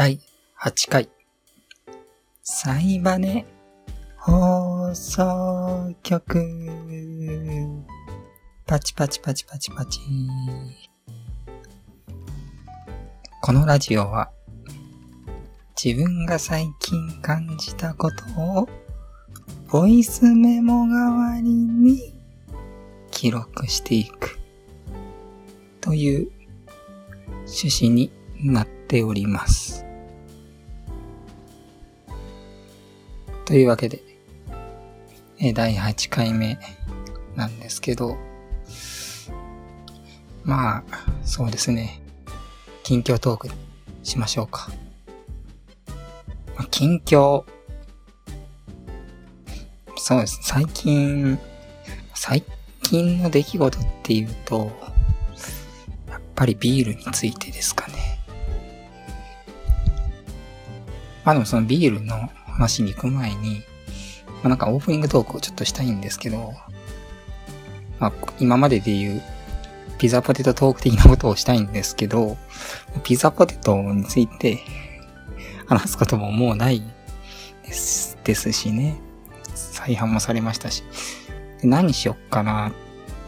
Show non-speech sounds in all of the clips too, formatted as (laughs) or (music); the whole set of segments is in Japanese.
第8回、サイバネ放送局。パチパチパチパチパチ。このラジオは、自分が最近感じたことを、ボイスメモ代わりに記録していく、という趣旨になっております。というわけで、え第8回目なんですけど、まあ、そうですね。近況トークしましょうか。まあ近況。そうです。最近、最近の出来事っていうと、やっぱりビールについてですかね。まあでもそのビールの話に行く前に、まあなんかオープニングトークをちょっとしたいんですけど、まあ今までで言うピザポテトトーク的なことをしたいんですけど、ピザポテトについて話すことももうないですですしね。再販もされましたし。何しよっかな、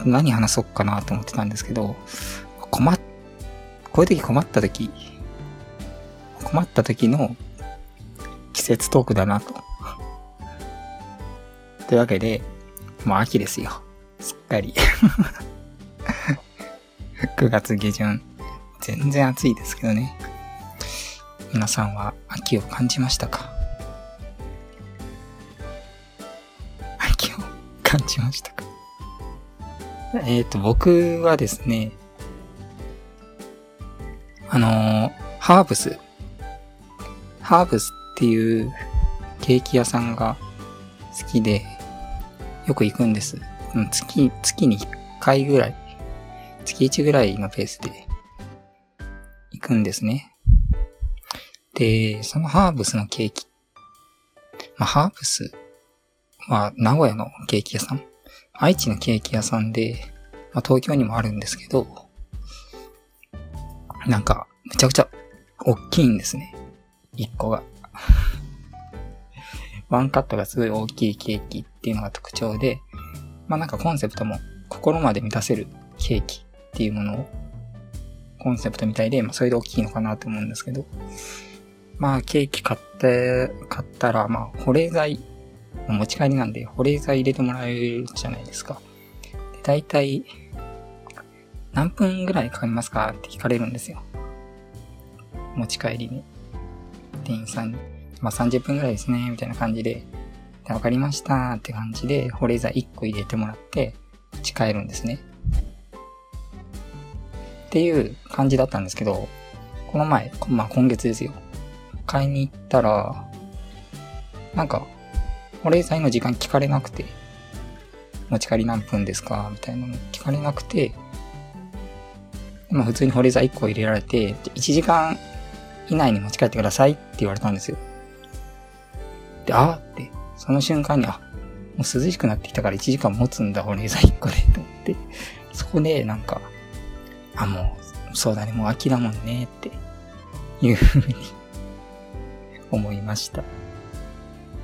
何話そうかなと思ってたんですけど、困っ、こういう時困った時、困った時の季節トークだなと。というわけで、もう秋ですよ。すっかり。(laughs) 9月下旬。全然暑いですけどね。皆さんは秋を感じましたか？秋を感じましたか？えっ、と、僕はですね、あのーハーブス、ハーブスっていうケーキ屋さんが好きで、よく行くんです。月、月に1回ぐらい、月1ぐらいのペースで行くんですね。で、そのハーブスのケーキ。まあ、ハーブスは名古屋のケーキ屋さん？愛知のケーキ屋さんで、まあ、東京にもあるんですけど、なんか、めちゃくちゃ大きいんですね。一個が。ワンカットがすごい大きいケーキっていうのが特徴で、まあなんかコンセプトも心まで満たせるケーキっていうものをコンセプトみたいで、まあそれで大きいのかなと思うんですけど、まあケーキ買って、買ったら、まあ保冷剤、持ち帰りなんで保冷剤入れてもらえるじゃないですか。で大体、何分ぐらいかかりますかって聞かれるんですよ。持ち帰りに。店員さんに。まあ30分ぐらいですね、みたいな感じで。でわかりましたって感じで、保冷剤1個入れてもらって、持ち帰るんですね。っていう感じだったんですけど、この前、まあ今月ですよ。買いに行ったら、なんか、保冷剤の時間聞かれなくて、持ち帰り何分ですかみたいなの聞かれなくて、まあ普通に保冷剤1個入れられて、1時間以内に持ち帰ってくださいって言われたんですよ。で、あって、その瞬間に、あ、もう涼しくなってきたから1時間持つんだ、保冷剤1個で、と思って。そこで、なんか、あ、もう、そうだね、もう秋だもんね、っていうふうに思いました。っ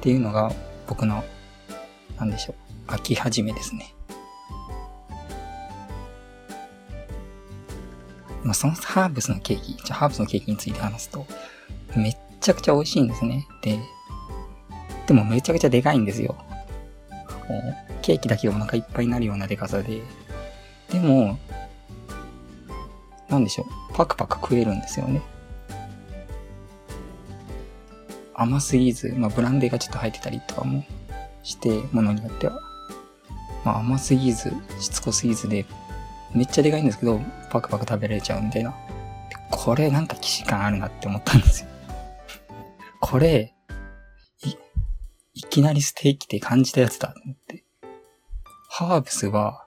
ていうのが、僕の、なんでしょう、秋始めですね。まあ、そのハーブスのケーキ、じゃハーブスのケーキについて話すと、めっちゃくちゃ美味しいんですね。で、でもめちゃくちゃでかいんですよ。もうケーキだけお腹いっぱいになるようなでかさで。でも、なんでしょう。パクパク食えるんですよね。甘すぎず、まあブランデーがちょっと入ってたりとかもして、ものによっては。まあ甘すぎず、しつこすぎずで、めっちゃでかいんですけど、パクパク食べられちゃうみたいな。これなんか既視感あるなって思ったんですよ。これ、きなりステーキって感じたやつだと思って。ハーブスは、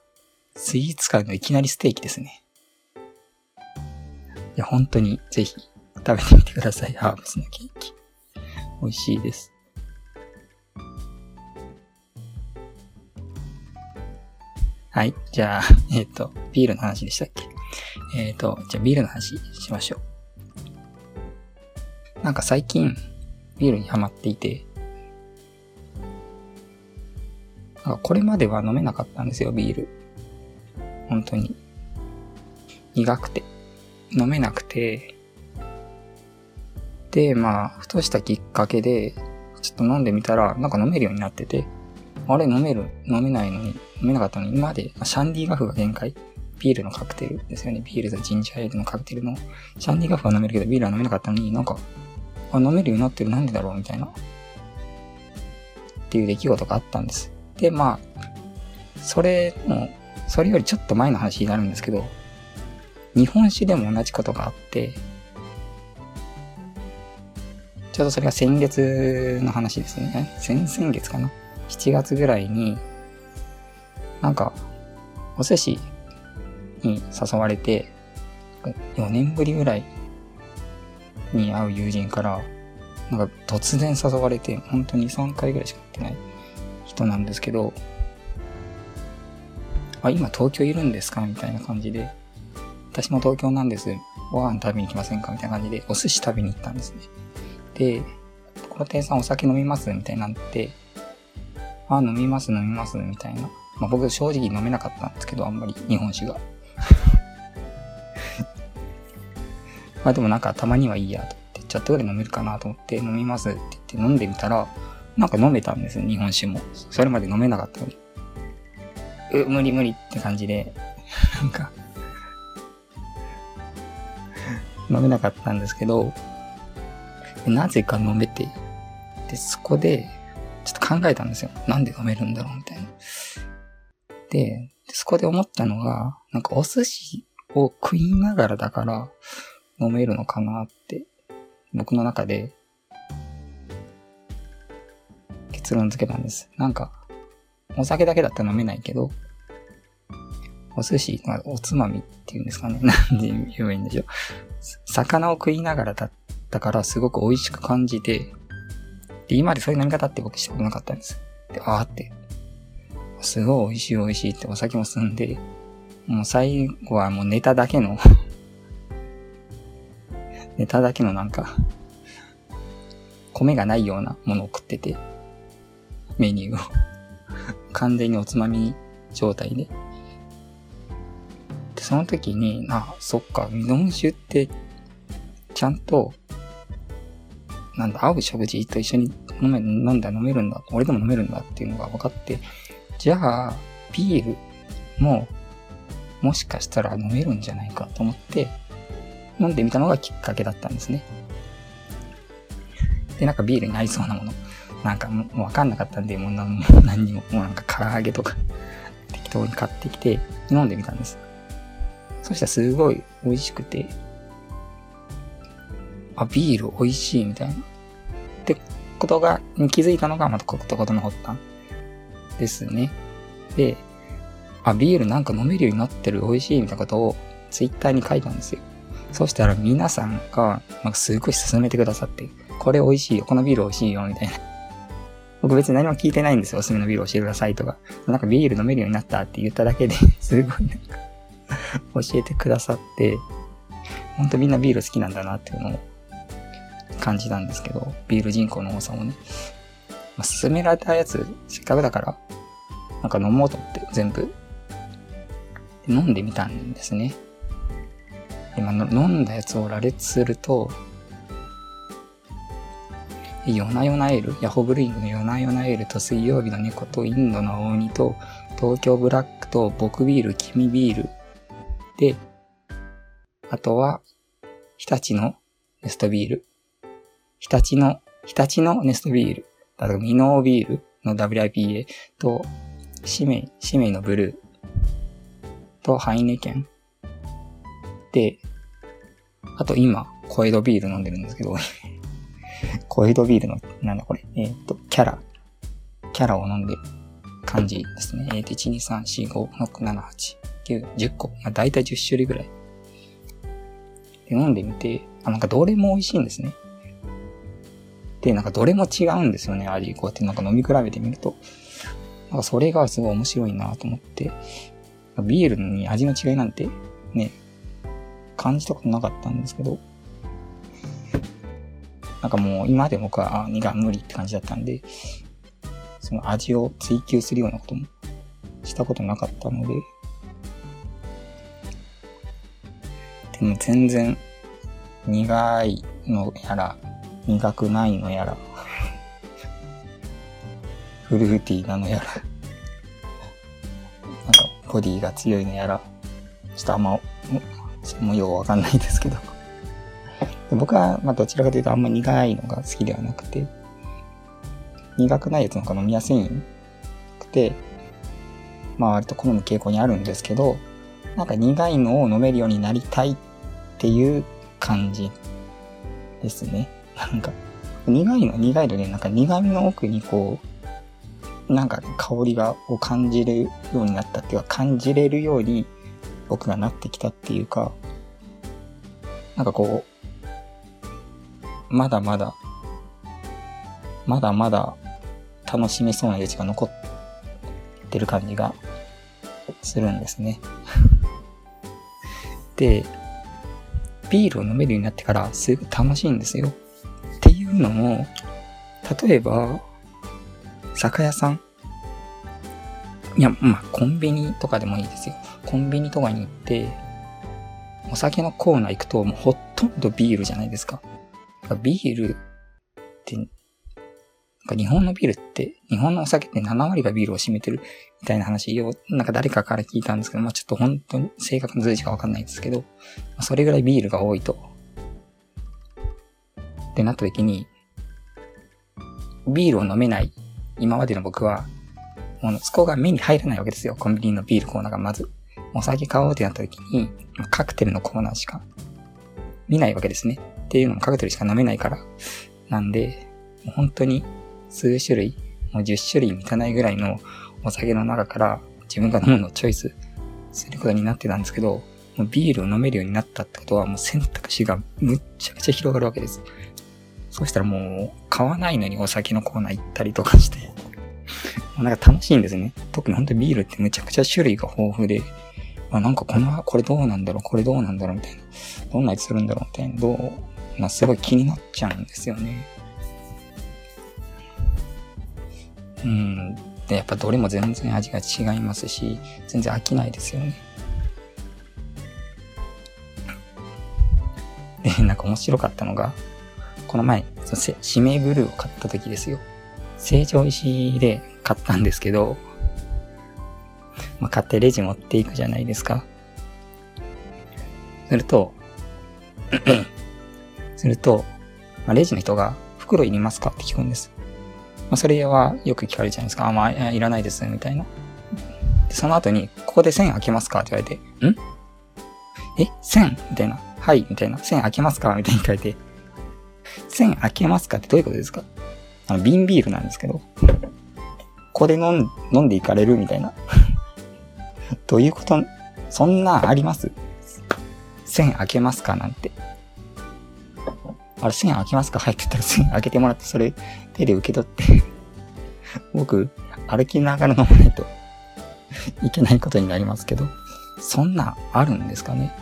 スイーツ界のいきなりステーキですね。いや、本当にぜひ食べてみてください。ハーブスのケーキ。美味しいです。はい。じゃあ、えっ、と、ビールの話でしたっけ？えっ、と、じゃあビールの話しましょう。なんか最近、ビールにハマっていて、かこれまでは飲めなかったんですよ、ビール。本当に。苦くて。飲めなくて。で、まあ、ふとしたきっかけで、ちょっと飲んでみたら、なんか飲めるようになってて、あれ飲める飲めないのに、飲めなかったのに、今まで、シャンディガフが限界。ビールのカクテルですよね。ビールとジンジャーエールのカクテルの、シャンディガフは飲めるけど、ビールは飲めなかったのに、なんか、あ、飲めるようになってる、なんでだろう？みたいな。っていう出来事があったんです。で、まあ、それも、それよりちょっと前の話になるんですけど、日本酒でも同じことがあって、ちょうどそれが先月の話ですね。先々月かな？7月ぐらいに、なんか、お寿司に誘われて、4年ぶりぐらいに会う友人から、なんか突然誘われて、本当に3回ぐらいしか会ってない人なんですけど、あ、今東京いるんですか？みたいな感じで、私も東京なんです。ご飯食べに行きませんか？みたいな感じで、お寿司食べに行ったんですね。で、この店さんお酒飲みます？みたいになって、あ、飲みます飲みますみたいな。まあ僕正直飲めなかったんですけど、あんまり日本酒が。(laughs) まあでもなんかたまにはいいやと思って、ちょっとぐらい飲めるかなと思って飲みますって言って飲んでみたら、なんか飲めたんですよ、日本酒も。それまで飲めなかったのに。う、無理無理って感じで、なんか飲めなかったんですけど、なぜか飲めて、で、そこで、ちょっと考えたんですよ。なんで飲めるんだろうみたいな。で、そこで思ったのが、なんかお寿司を食いながらだから飲めるのかなって、僕の中で結論付けたんです。なんか、お酒だけだったら飲めないけど、お寿司、まあ、おつまみっていうんですかね。(laughs) なんで言えばいいんでしょう。魚を食いながらだったからすごく美味しく感じて、で、今までそういう飲み方って僕したことなかったんです。で、あーって、すごい美味しい美味しいってお酒も進んで、もう最後はもうネタだけの (laughs) ネタだけのなんか米がないようなものを食ってて、メニューを (laughs) 完全におつまみ状態で。で、その時に、あ、そっか、日本酒って、ちゃんとなんだ、合う食事と一緒に飲め、飲んだ飲めるんだ。俺でも飲めるんだっていうのが分かって、じゃあ、ビールも、もしかしたら飲めるんじゃないかと思って、飲んでみたのがきっかけだったんですね。で、なんかビールに合いそうなもの、なんかもうわかんなかったんで、もう何にも、もうなんか唐揚げとか (laughs) 適当に買ってきて、飲んでみたんです。そしたらすごい美味しくて、あ、ビール美味しいみたいな。ってことが、気づいたのがまたことことの発端ですね。で、あ、ビールなんか飲めるようになってる美味しいみたいなことをツイッターに書いたんですよ。そしたら皆さんが、なんかすごい勧めてくださって、これ美味しいよ、このビール美味しいよ、みたいな。僕別に何も聞いてないんですよ。おすすめのビール教えてくださいとか。なんかビール飲めるようになったって言っただけで (laughs) すごいなんか教えてくださって、ほんとみんなビール好きなんだなっていうのを感じなんですけど、ビール人口の多さもね。まあ、勧められたやつ、せっかくだから、なんか飲もうと思って全部、飲んでみたんですね。今飲んだやつを羅列すると、夜な夜なエール、ヤホブル。イングの夜な夜なエール。と水曜日の猫とインドの大鬼と東京ブラックと僕ビール、君ビール。で、あとは、日立のネストビール。日立の、日立のネストビール、だからミノービール。の WIPA と、シメイ、シメイのブル。ーとハイネケンで、あと今、コエドビール。飲んでるんですけど (laughs) コエドビールの、なんだこれ、えっ、ー、と、キャラ、キャラを飲んでる感じですね。えっ、ー、と、1、2、3、4、5、6、7、8、9、10個。まあ、だいたい10種類ぐらい。で、飲んでみて、あ、なんかどれも美味しいんですね。で、なんかどれも違うんですよね、味。こうやってなんか飲み比べてみると。なんかそれがすごい面白いなと思って、ビールに味の違いなんてね、感じたことなかったんですけど、なんかもう今まで僕は苦無理って感じだったんで、その味を追求するようなこともしたことなかったので、でも全然苦いのやら、苦くないのやら、(laughs) フルーティーなのやら、なんかボディが強いのやら、ちょっとあんま、もうようわかんないですけど。僕は、まあどちらかというとあんま苦いのが好きではなくて、苦くないやつの方が飲みやすいくて、まあ割と好む傾向にあるんですけど、なんか苦いのを飲めるようになりたいっていう感じですね。なんか、苦いの苦いので、なんか苦味の奥にこう、なんか香りがを感じるようになったっていうか、感じれるように僕がなってきたっていうか、なんかこう、まだまだ、まだまだ楽しめそうな余地が残ってる感じがするんですね。(laughs) で、ビールを飲めるようになってからすごい楽しいんですよ。っていうのも、例えば、酒屋さんいや、まあ、コンビニとかでもいいですよ。コンビニとかに行って、お酒のコーナー行くと、もうほとんどビールじゃないですか。ビールって、なんか日本のビールって、日本のお酒って7割がビールを占めてるみたいな話を、なんか誰かから聞いたんですけど、まあちょっと本当に正確な数字がわかんないんですけど、それぐらいビールが多いと。ってなった時に、ビールを飲めない今までの僕は、もうそこが目に入らないわけですよ。コンビニのビールコーナーがまず。お酒買おうってなった時に、カクテルのコーナーしか見ないわけですね。っていうのもカクテルしか飲めないから。なんで、本当に数種類、もう10種類満たないぐらいのお酒の中から自分が飲むのをチョイスすることになってたんですけど、もうビールを飲めるようになったってことはもう選択肢がむっちゃくちゃ広がるわけです。そうしたらもう買わないのにお酒のコーナー行ったりとかしてなんか楽しいんですね。特に本当にビールってむちゃくちゃ種類が豊富で、あ、なんかこの、これどうなんだろう、これどうなんだろうみたいな。どんな味するんだろうみたいな。どう、な、すごい気になっちゃうんですよね。うん。で、やっぱどれも全然味が違いますし、全然飽きないですよね。で、なんか面白かったのが、この前、その指名ブルーを買った時ですよ。成城石で買ったんですけど、まあ、買ってレジ持っていくじゃないですか。すると、すると、まあ、レジの人が、袋いりますか？って聞くんです。まあ、それはよく聞かれちゃうんですかあ、まあ、いらないです、みたいな。でその後に、ここで線開けますか？って言われて、ん？え ?1000? みたいな。はい、みたいな。線開けますか？みたいに書いて、線開けますか？ってどういうことですか？あの、瓶ビールなんですけど、ここで飲ん飲んでいかれる？みたいな。どういうこと？そんなあります線開けますか？なんて。あれ、線開けますか？はいって言ったら線開けてもらって、それ手で受け取って。(laughs) 僕、歩きながら飲まないと。(laughs) いけないことになりますけど、そんなあるんですかね？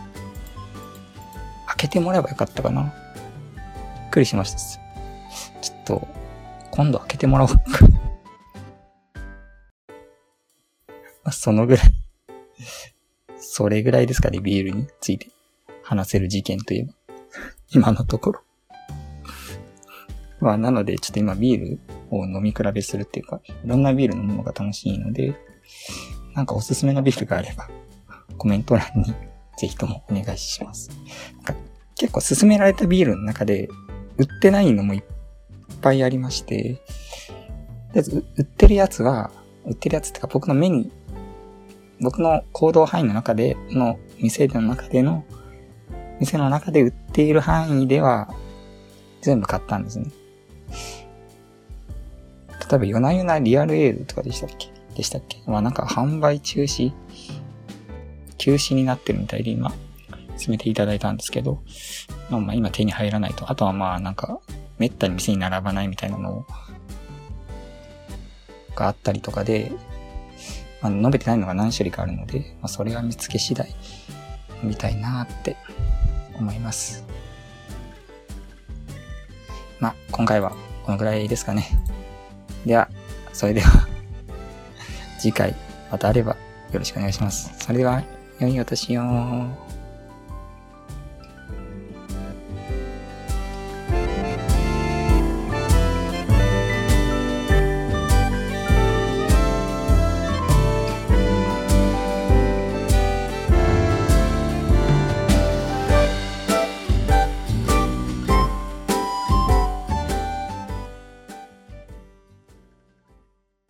開けてもらえばよかったかな？びっくりしました。ちょっと、今度開けてもらおうか。(laughs) ま、そのぐらい。それぐらいですかね、ビールについて。話せる事件といえば。今のところ。まあ、なので、ちょっと今ビールを飲み比べするっていうか、いろんなビール飲むのが楽しいので、なんかおすすめのビールがあれば、コメント欄にぜひともお願いします。なんか結構勧められたビールの中で、売ってないのもいっぱいありまして、で売ってるやつは、売ってるやつってか僕の目に、僕の行動範囲の中での、店の中での、店の中で売っている範囲では、全部買ったんですね。例えば、夜な夜なリアルエールとかでしたっけ？でしたっけ？まあなんか販売中止、休止になってるみたいで今、進めていただいたんですけど、まあ今手に入らないと。あとはまあなんか、めったに店に並ばないみたいなのがあったりとかで、まあ、述べてないのが何種類かあるので、まあ、それは見つけ次第みたいなって思います。まあ、今回はこのぐらいですかね。では、それでは次回またあればよろしくお願いします。それでは、良いお年を。